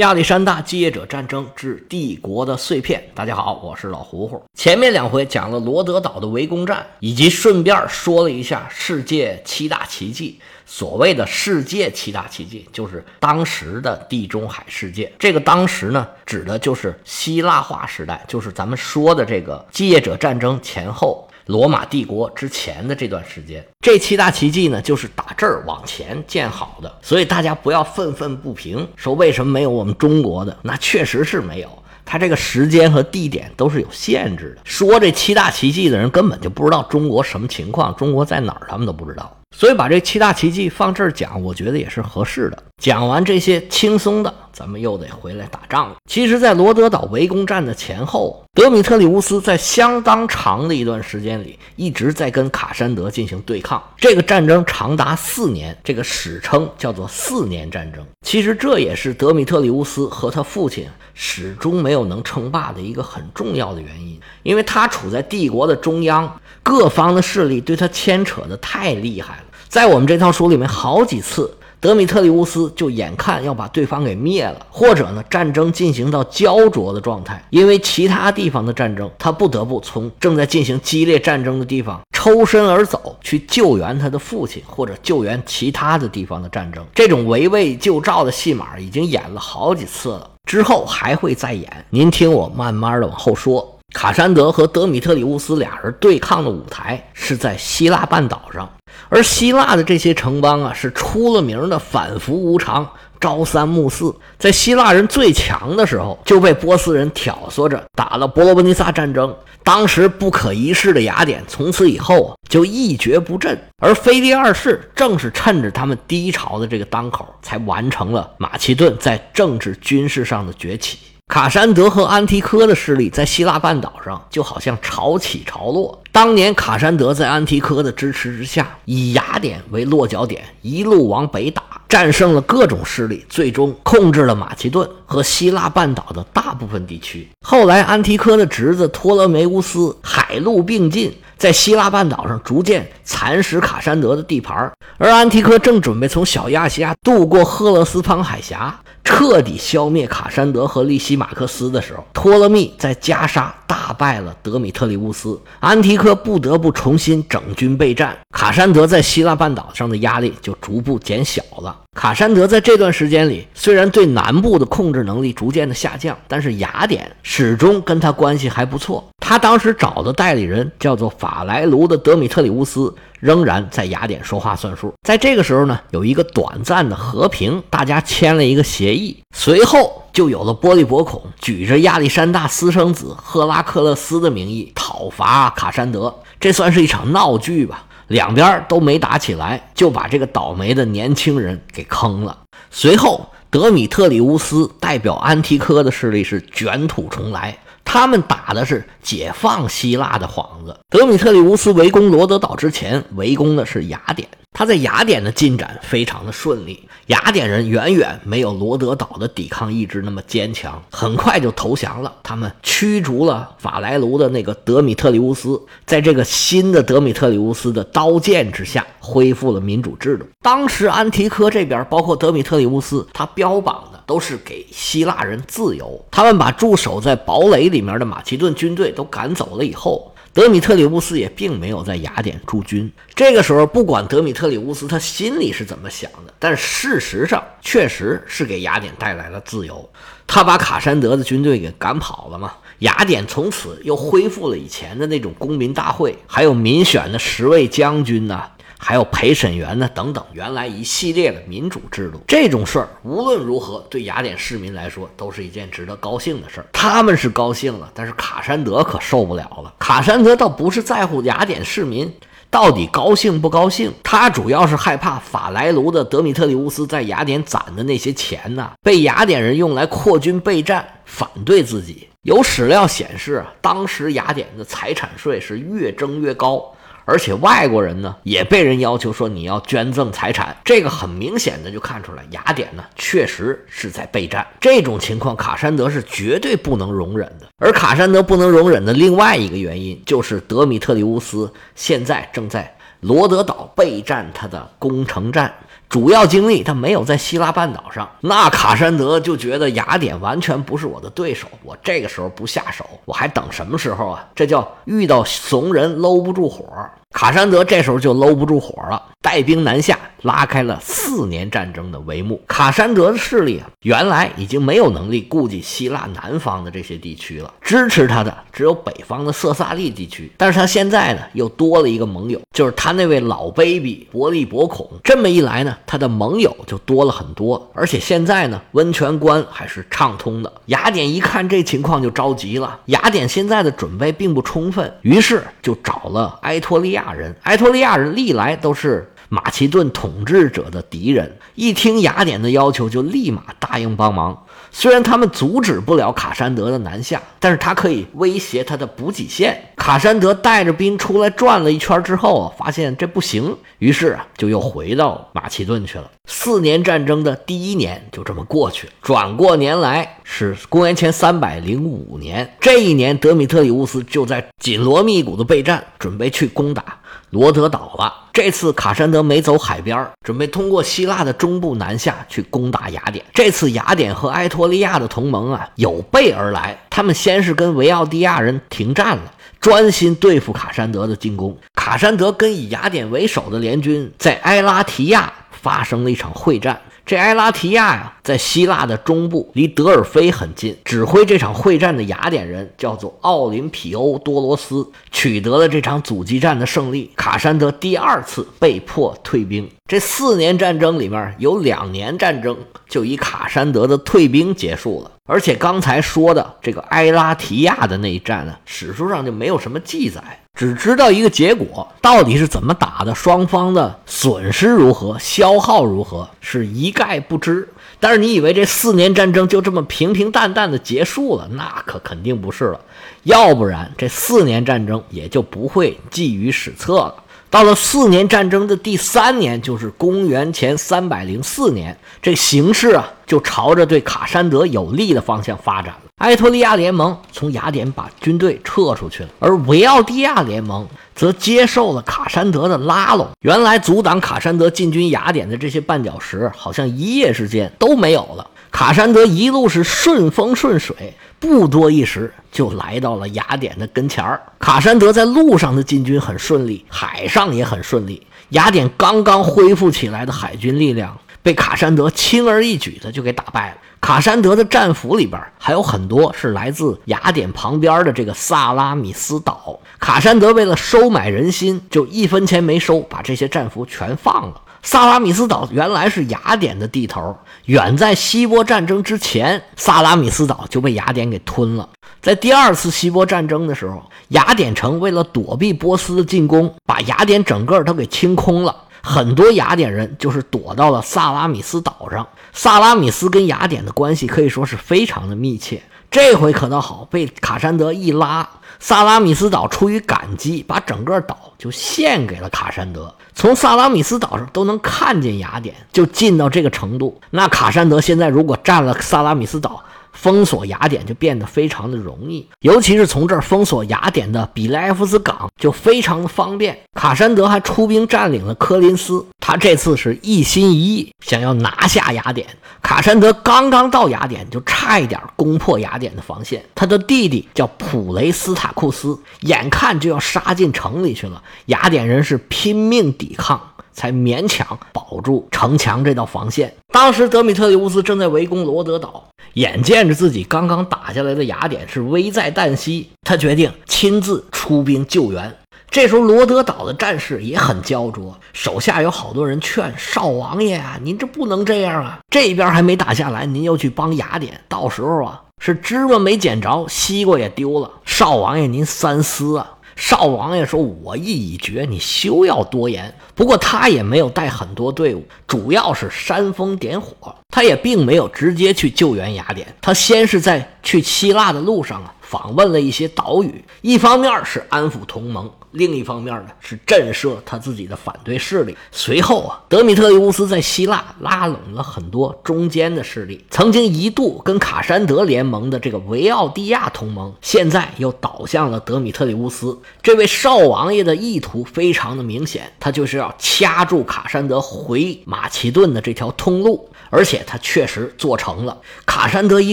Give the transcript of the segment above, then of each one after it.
亚历山大继业者战争之帝国的碎片。大家好，我是老胡胡。前面两回讲了罗德岛的围攻战，以及顺便说了一下世界七大奇迹。所谓的世界七大奇迹，就是当时的地中海世界。这个当时呢，指的就是希腊化时代，就是咱们说的这个继业者战争前后。罗马帝国之前的这段时间，这七大奇迹呢，就是打这儿往前建好的，所以大家不要愤愤不平，说为什么没有我们中国的？那确实是没有，它这个时间和地点都是有限制的。说这七大奇迹的人根本就不知道中国什么情况，中国在哪儿他们都不知道。所以把这七大奇迹放这儿讲，我觉得也是合适的。讲完这些轻松的，咱们又得回来打仗了。其实，在罗德岛围攻战的前后，德米特里乌斯在相当长的一段时间里一直在跟卡山德进行对抗。这个战争长达四年，这个史称叫做四年战争。其实这也是德米特里乌斯和他父亲始终没有能称霸的一个很重要的原因，因为他处在帝国的中央，各方的势力对他牵扯的太厉害了。在我们这套书里面，好几次德米特里乌斯就眼看要把对方给灭了，或者呢战争进行到焦灼的状态，因为其他地方的战争，他不得不从正在进行激烈战争的地方抽身而走，去救援他的父亲，或者救援其他的地方的战争。这种围魏救赵的戏码已经演了好几次了，之后还会再演。您听我慢慢的往后说。卡山德和德米特里乌斯俩人对抗的舞台是在希腊半岛上。而希腊的这些城邦啊，是出了名的反复无常、朝三暮四。在希腊人最强的时候，就被波斯人挑唆着打了伯罗奔尼撒战争。当时不可一世的雅典，从此以后啊，就一蹶不振。而腓力二世正是趁着他们低潮的这个当口，才完成了马其顿在政治军事上的崛起。卡山德和安提柯的势力在希腊半岛上就好像潮起潮落。当年卡山德在安提柯的支持之下，以雅典为落脚点，一路往北打，战胜了各种势力，最终控制了马其顿和希腊半岛的大部分地区。后来，安提柯的侄子托勒梅乌斯海陆并进，在希腊半岛上逐渐蚕食卡山德的地盘。而安提柯正准备从小亚细亚渡过赫勒斯滂海峡。彻底消灭卡山德和利西马克斯的时候，托勒密在加沙大败了德米特里乌斯，安提柯不得不重新整军备战，卡山德在希腊半岛上的压力就逐步减小了。卡山德在这段时间里，虽然对南部的控制能力逐渐的下降，但是雅典始终跟他关系还不错。他当时找的代理人叫做法莱卢的德米特里乌斯。仍然在雅典说话算数。在这个时候呢，有一个短暂的和平，大家签了一个协议。随后就有了波利伯孔举着亚历山大私生子赫拉克勒斯的名义讨伐卡山德，这算是一场闹剧吧？两边都没打起来，就把这个倒霉的年轻人给坑了。随后，德米特里乌斯代表安提柯的势力是卷土重来。他们打的是解放希腊的幌子。德米特里乌斯围攻罗德岛之前，围攻的是雅典。他在雅典的进展非常的顺利，雅典人远远没有罗德岛的抵抗意志那么坚强，很快就投降了。他们驱逐了法莱卢的那个德米特里乌斯，在这个新的德米特里乌斯的刀剑之下，恢复了民主制度。当时安提柯这边，包括德米特里乌斯，他标榜的都是给希腊人自由。他们把驻守在堡垒里面的马其顿军队都赶走了以后。德米特里乌斯也并没有在雅典驻军。这个时候，不管德米特里乌斯他心里是怎么想的，但事实上确实是给雅典带来了自由。他把卡山德的军队给赶跑了嘛？雅典从此又恢复了以前的那种公民大会，还有民选的十位将军呐。还有陪审员呢，等等，原来一系列的民主制度，这种事儿无论如何对雅典市民来说都是一件值得高兴的事儿。他们是高兴了，但是卡山德可受不了了。卡山德倒不是在乎雅典市民到底高兴不高兴，他主要是害怕法莱卢的德米特里乌斯在雅典攒的那些钱呢，被雅典人用来扩军备战，反对自己。有史料显示，当时雅典的财产税是越征越高。而且外国人呢，也被人要求说你要捐赠财产，这个很明显的就看出来，雅典呢确实是在备战。这种情况，卡山德是绝对不能容忍的。而卡山德不能容忍的另外一个原因，就是德米特里乌斯现在正在罗德岛备战他的攻城战。主要精力他没有在希腊半岛上。那卡山德就觉得雅典完全不是我的对手，我这个时候不下手，我还等什么时候啊？这叫遇到怂人搂不住火。卡山德这时候就搂不住火了，带兵南下，拉开了四年战争的帷幕。卡山德的势力啊，原来已经没有能力顾及希腊南方的这些地区了，支持他的只有北方的色萨利地区。但是他现在呢，又多了一个盟友，就是他那位老 baby 伯利伯孔。这么一来呢，他的盟友就多了很多，而且现在呢，温泉关还是畅通的。雅典一看这情况就着急了，雅典现在的准备并不充分，于是就找了埃托利亚。亚人，埃托利亚人历来都是马其顿统治者的敌人。一听雅典的要求，就立马答应帮忙。虽然他们阻止不了卡山德的南下，但是他可以威胁他的补给线。卡山德带着兵出来转了一圈之后啊，发现这不行，于是啊，就又回到马其顿去了。四年战争的第一年就这么过去了。转过年来是公元前三百零五年，这一年德米特里乌斯就在紧锣密鼓的备战，准备去攻打。罗德岛了。这次卡山德没走海边，准备通过希腊的中部南下去攻打雅典。这次雅典和埃托利亚的同盟啊，有备而来。他们先是跟维奥蒂亚人停战了，专心对付卡山德的进攻。卡山德跟以雅典为首的联军在埃拉提亚发生了一场会战。这埃拉提亚呀，在希腊的中部，离德尔菲很近。指挥这场会战的雅典人叫做奥林匹欧多罗斯，取得了这场阻击战的胜利。卡山德第二次被迫退兵。这四年战争里面有两年战争就以卡山德的退兵结束了。而且刚才说的这个埃拉提亚的那一战呢，史书上就没有什么记载。只知道一个结果，到底是怎么打的，双方的损失如何，消耗如何，是一概不知。但是你以为这四年战争就这么平平淡淡的结束了？那可肯定不是了，要不然这四年战争也就不会记于史册了。到了四年战争的第三年，就是公元前三百零四年，这形势啊就朝着对卡山德有利的方向发展了。埃托利亚联盟从雅典把军队撤出去了，而维奥蒂亚联盟则接受了卡山德的拉拢。原来阻挡卡山德进军雅典的这些绊脚石，好像一夜之间都没有了。卡山德一路是顺风顺水，不多一时就来到了雅典的跟前儿。卡山德在路上的进军很顺利，海上也很顺利。雅典刚刚恢复起来的海军力量被卡山德轻而易举的就给打败了。卡山德的战俘里边还有很多是来自雅典旁边的这个萨拉米斯岛。卡山德为了收买人心，就一分钱没收，把这些战俘全放了。萨拉米斯岛原来是雅典的地头，远在希波战争之前，萨拉米斯岛就被雅典给吞了。在第二次希波战争的时候，雅典城为了躲避波斯的进攻，把雅典整个都给清空了。很多雅典人就是躲到了萨拉米斯岛上。萨拉米斯跟雅典的关系可以说是非常的密切。这回可倒好，被卡山德一拉，萨拉米斯岛出于感激，把整个岛就献给了卡山德。从萨拉米斯岛上都能看见雅典，就近到这个程度。那卡山德现在如果占了萨拉米斯岛，封锁雅典就变得非常的容易，尤其是从这儿封锁雅典的比莱夫斯港就非常的方便。卡山德还出兵占领了科林斯，他这次是一心一意想要拿下雅典。卡山德刚刚到雅典，就差一点攻破雅典的防线。他的弟弟叫普雷斯塔库斯，眼看就要杀进城里去了，雅典人是拼命抵抗。才勉强保住城墙这道防线。当时德米特里乌斯正在围攻罗德岛，眼见着自己刚刚打下来的雅典是危在旦夕，他决定亲自出兵救援。这时候罗德岛的战士也很焦灼，手下有好多人劝少王爷啊，您这不能这样啊！这边还没打下来，您又去帮雅典，到时候啊是芝麻没捡着，西瓜也丢了。少王爷您三思啊！少王爷说：“我意已决，你休要多言。”不过他也没有带很多队伍，主要是煽风点火。他也并没有直接去救援雅典，他先是在去希腊的路上啊，访问了一些岛屿，一方面是安抚同盟，另一方面呢是震慑他自己的反对势力。随后啊，德米特里乌斯在希腊拉拢了很多中间的势力，曾经一度跟卡山德联盟的这个维奥蒂亚同盟，现在又倒向了德米特里乌斯。这位少王爷的意图非常的明显，他就是要掐住卡山德回马其顿的这条通路，而且他确实做成了。卡山德一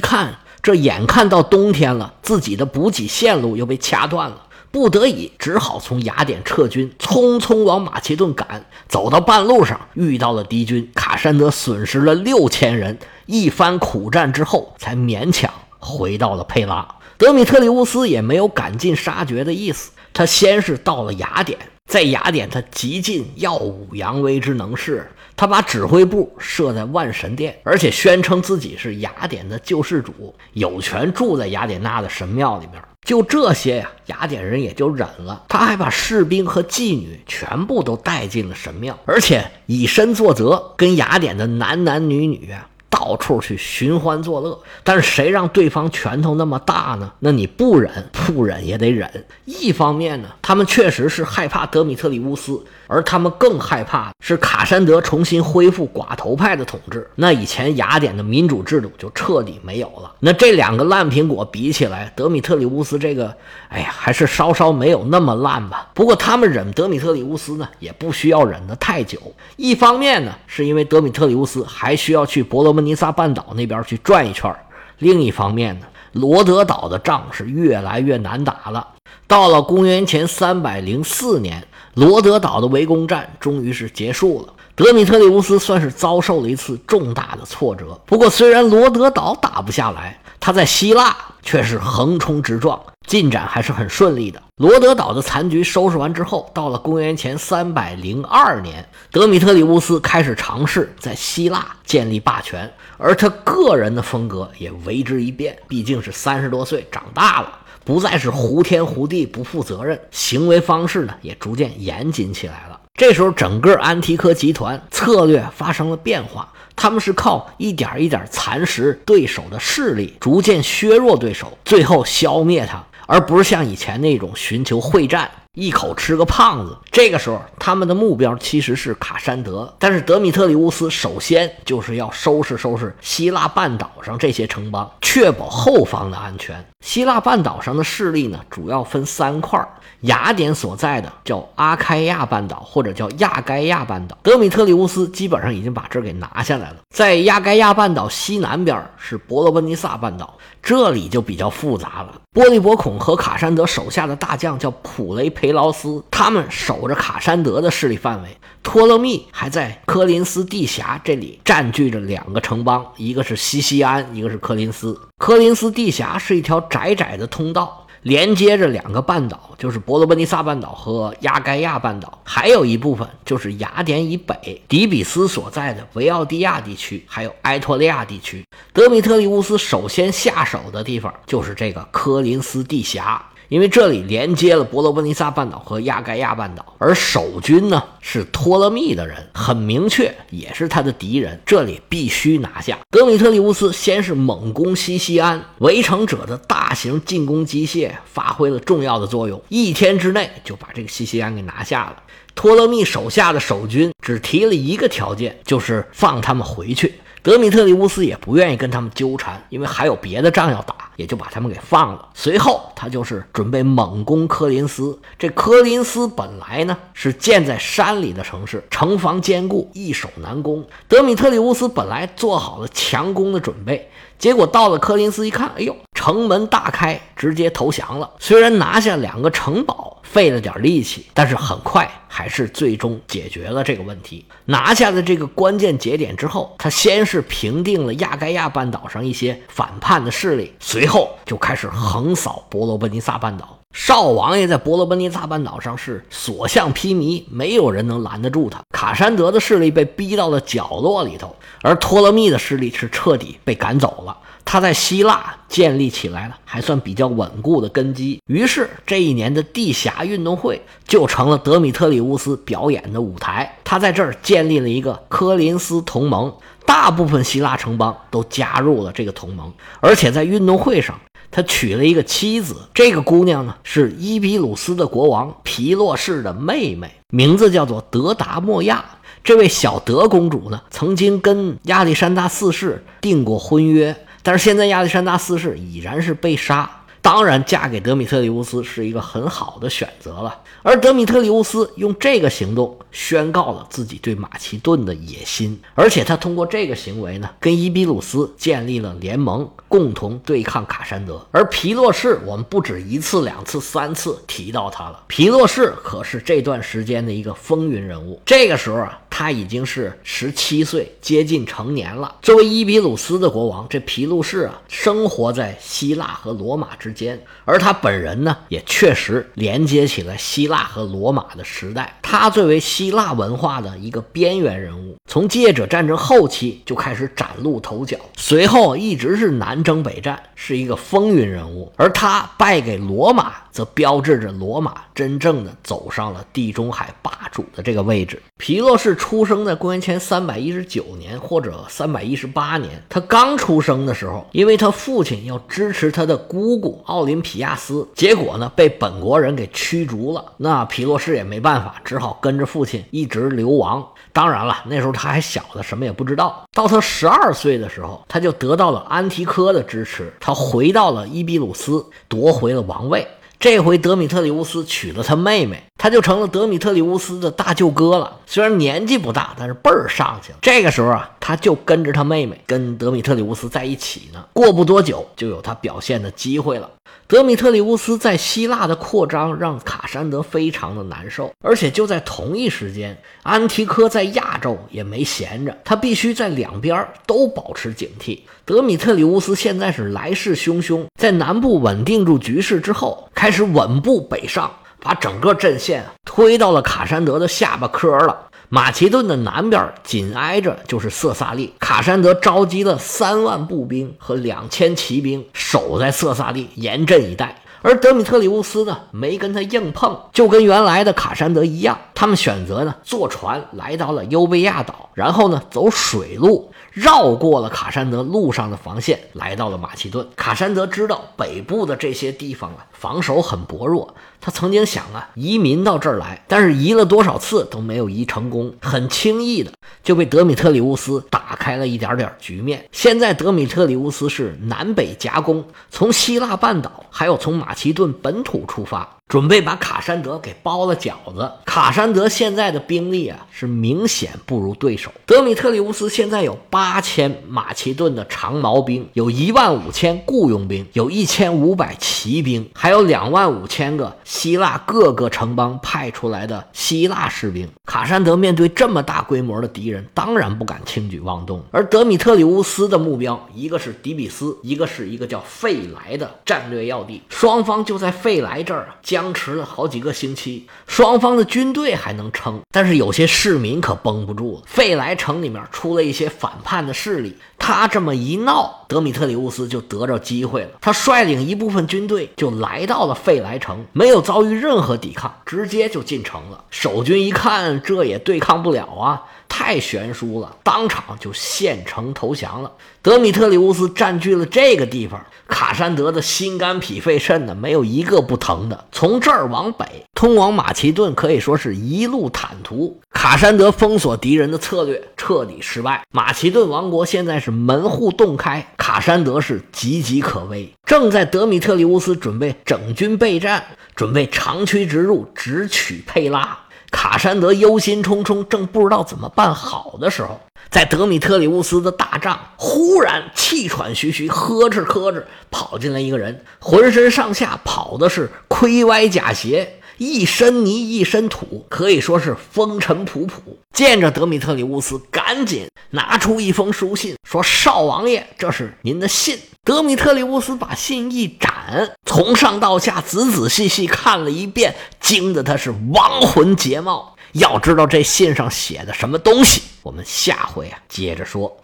看。这眼看到冬天了，自己的补给线路又被掐断了，不得已只好从雅典撤军，匆匆往马其顿赶。走到半路上，遇到了敌军，卡山德损失了六千人。一番苦战之后，才勉强回到了佩拉。德米特里乌斯也没有赶尽杀绝的意思，他先是到了雅典。在雅典，他极尽耀武扬威之能事。他把指挥部设在万神殿，而且宣称自己是雅典的救世主，有权住在雅典娜的神庙里面。就这些呀，雅典人也就忍了。他还把士兵和妓女全部都带进了神庙，而且以身作则，跟雅典的男男女女啊。到处去寻欢作乐，但是谁让对方拳头那么大呢？那你不忍不忍也得忍。一方面呢，他们确实是害怕德米特里乌斯。而他们更害怕是卡山德重新恢复寡头派的统治，那以前雅典的民主制度就彻底没有了。那这两个烂苹果比起来，德米特里乌斯这个，哎呀，还是稍稍没有那么烂吧。不过他们忍德米特里乌斯呢，也不需要忍得太久。一方面呢，是因为德米特里乌斯还需要去伯罗奔尼撒半岛那边去转一圈；另一方面呢，罗德岛的仗是越来越难打了。到了公元前三百零四年。罗德岛的围攻战终于是结束了，德米特里乌斯算是遭受了一次重大的挫折。不过，虽然罗德岛打不下来，他在希腊却是横冲直撞，进展还是很顺利的。罗德岛的残局收拾完之后，到了公元前三百零二年，德米特里乌斯开始尝试在希腊建立霸权，而他个人的风格也为之一变，毕竟是三十多岁，长大了。不再是胡天胡地不负责任，行为方式呢也逐渐严谨起来了。这时候，整个安提柯集团策略发生了变化，他们是靠一点一点蚕食对手的势力，逐渐削弱对手，最后消灭他，而不是像以前那种寻求会战。一口吃个胖子。这个时候，他们的目标其实是卡山德，但是德米特里乌斯首先就是要收拾收拾希腊半岛上这些城邦，确保后方的安全。希腊半岛上的势力呢，主要分三块：雅典所在的叫阿开亚半岛，或者叫亚该亚半岛。德米特里乌斯基本上已经把这儿给拿下来了。在亚该亚半岛西南边是伯罗奔尼撒半岛，这里就比较复杂了。波利伯孔和卡山德手下的大将叫普雷培劳斯，他们守着卡山德的势力范围。托勒密还在科林斯地峡这里占据着两个城邦，一个是西西安，一个是科林斯。科林斯地峡是一条窄窄的通道。连接着两个半岛，就是伯罗奔尼撒半岛和亚该亚半岛，还有一部分就是雅典以北底比斯所在的维奥蒂亚地区，还有埃托利亚地区。德米特里乌斯首先下手的地方就是这个科林斯地峡。因为这里连接了伯罗奔尼撒半岛和亚该亚半岛，而守军呢是托勒密的人，很明确，也是他的敌人，这里必须拿下。德米特里乌斯先是猛攻西西安，围城者的大型进攻机械发挥了重要的作用，一天之内就把这个西西安给拿下了。托勒密手下的守军只提了一个条件，就是放他们回去。德米特里乌斯也不愿意跟他们纠缠，因为还有别的仗要打，也就把他们给放了。随后，他就是准备猛攻科林斯。这科林斯本来呢是建在山里的城市，城防坚固，易守难攻。德米特里乌斯本来做好了强攻的准备。结果到了科林斯一看，哎呦，城门大开，直接投降了。虽然拿下两个城堡费了点力气，但是很快还是最终解决了这个问题。拿下了这个关键节点之后，他先是平定了亚该亚半岛上一些反叛的势力，随后就开始横扫伯罗奔尼撒半岛。少王爷在伯罗奔尼撒半岛上是所向披靡，没有人能拦得住他。卡山德的势力被逼到了角落里头，而托勒密的势力是彻底被赶走了。他在希腊建立起来了还算比较稳固的根基，于是这一年的地峡运动会就成了德米特里乌斯表演的舞台。他在这儿建立了一个科林斯同盟，大部分希腊城邦都加入了这个同盟，而且在运动会上。他娶了一个妻子，这个姑娘呢是伊比鲁斯的国王皮洛士的妹妹，名字叫做德达莫亚。这位小德公主呢，曾经跟亚历山大四世订过婚约，但是现在亚历山大四世已然是被杀。当然，嫁给德米特里乌斯是一个很好的选择了。而德米特里乌斯用这个行动宣告了自己对马其顿的野心，而且他通过这个行为呢，跟伊比鲁斯建立了联盟，共同对抗卡山德。而皮洛士，我们不止一次、两次、三次提到他了。皮洛士可是这段时间的一个风云人物。这个时候啊，他已经是十七岁，接近成年了。作为伊比鲁斯的国王，这皮洛士啊，生活在希腊和罗马之。间，而他本人呢，也确实连接起了希腊和罗马的时代。他作为希腊文化的一个边缘人物，从借者战争后期就开始崭露头角，随后一直是南征北战，是一个风云人物。而他败给罗马，则标志着罗马真正的走上了地中海霸主的这个位置。皮洛士出生在公元前三百一十九年或者三百一十八年。他刚出生的时候，因为他父亲要支持他的姑姑。奥林匹亚斯，结果呢被本国人给驱逐了。那皮洛士也没办法，只好跟着父亲一直流亡。当然了，那时候他还小的，什么也不知道。到他十二岁的时候，他就得到了安提柯的支持，他回到了伊比鲁斯，夺回了王位。这回德米特里乌斯娶了他妹妹，他就成了德米特里乌斯的大舅哥了。虽然年纪不大，但是辈儿上去了。这个时候啊，他就跟着他妹妹跟德米特里乌斯在一起呢。过不多久，就有他表现的机会了。德米特里乌斯在希腊的扩张让卡山德非常的难受，而且就在同一时间，安提柯在亚洲也没闲着，他必须在两边都保持警惕。德米特里乌斯现在是来势汹汹，在南部稳定住局势之后，开始稳步北上，把整个阵线推到了卡山德的下巴颏了。马其顿的南边紧挨着就是色萨利，卡山德召集了三万步兵和两千骑兵守在色萨利，严阵以待。而德米特里乌斯呢，没跟他硬碰，就跟原来的卡山德一样，他们选择呢坐船来到了优贝亚岛，然后呢走水路。绕过了卡山德路上的防线，来到了马其顿。卡山德知道北部的这些地方啊，防守很薄弱。他曾经想啊，移民到这儿来，但是移了多少次都没有移成功，很轻易的就被德米特里乌斯打开了一点点局面。现在德米特里乌斯是南北夹攻，从希腊半岛还有从马其顿本土出发。准备把卡山德给包了饺子。卡山德现在的兵力啊，是明显不如对手。德米特里乌斯现在有八千马其顿的长矛兵，有一万五千雇佣兵，有一千五百骑兵，还有两万五千个希腊各个城邦派出来的希腊士兵。卡山德面对这么大规模的敌人，当然不敢轻举妄动。而德米特里乌斯的目标，一个是底比斯，一个是一个叫费莱的战略要地。双方就在费莱这儿啊僵持了好几个星期，双方的军队还能撑，但是有些市民可绷不住了。费莱城里面出了一些反叛的势力，他这么一闹，德米特里乌斯就得着机会了。他率领一部分军队就来到了费莱城，没有遭遇任何抵抗，直接就进城了。守军一看，这也对抗不了啊。太悬殊了，当场就献城投降了。德米特里乌斯占据了这个地方，卡山德的心肝脾肺肾呢，没有一个不疼的。从这儿往北，通往马其顿，可以说是一路坦途。卡山德封锁敌人的策略彻底失败，马其顿王国现在是门户洞开，卡山德是岌岌可危。正在德米特里乌斯准备整军备战，准备长驱直入，直取佩拉。卡山德忧心忡忡，正不知道怎么办好的时候，在德米特里乌斯的大帐，忽然气喘吁吁、呵哧呵哧跑进来一个人，浑身上下跑的是盔歪甲斜，一身泥一身土，可以说是风尘仆仆。见着德米特里乌斯，赶紧拿出一封书信，说：“少王爷，这是您的信。”德米特里乌斯把信一展，从上到下仔仔细细看了一遍，惊得他是亡魂皆冒。要知道这信上写的什么东西，我们下回啊接着说。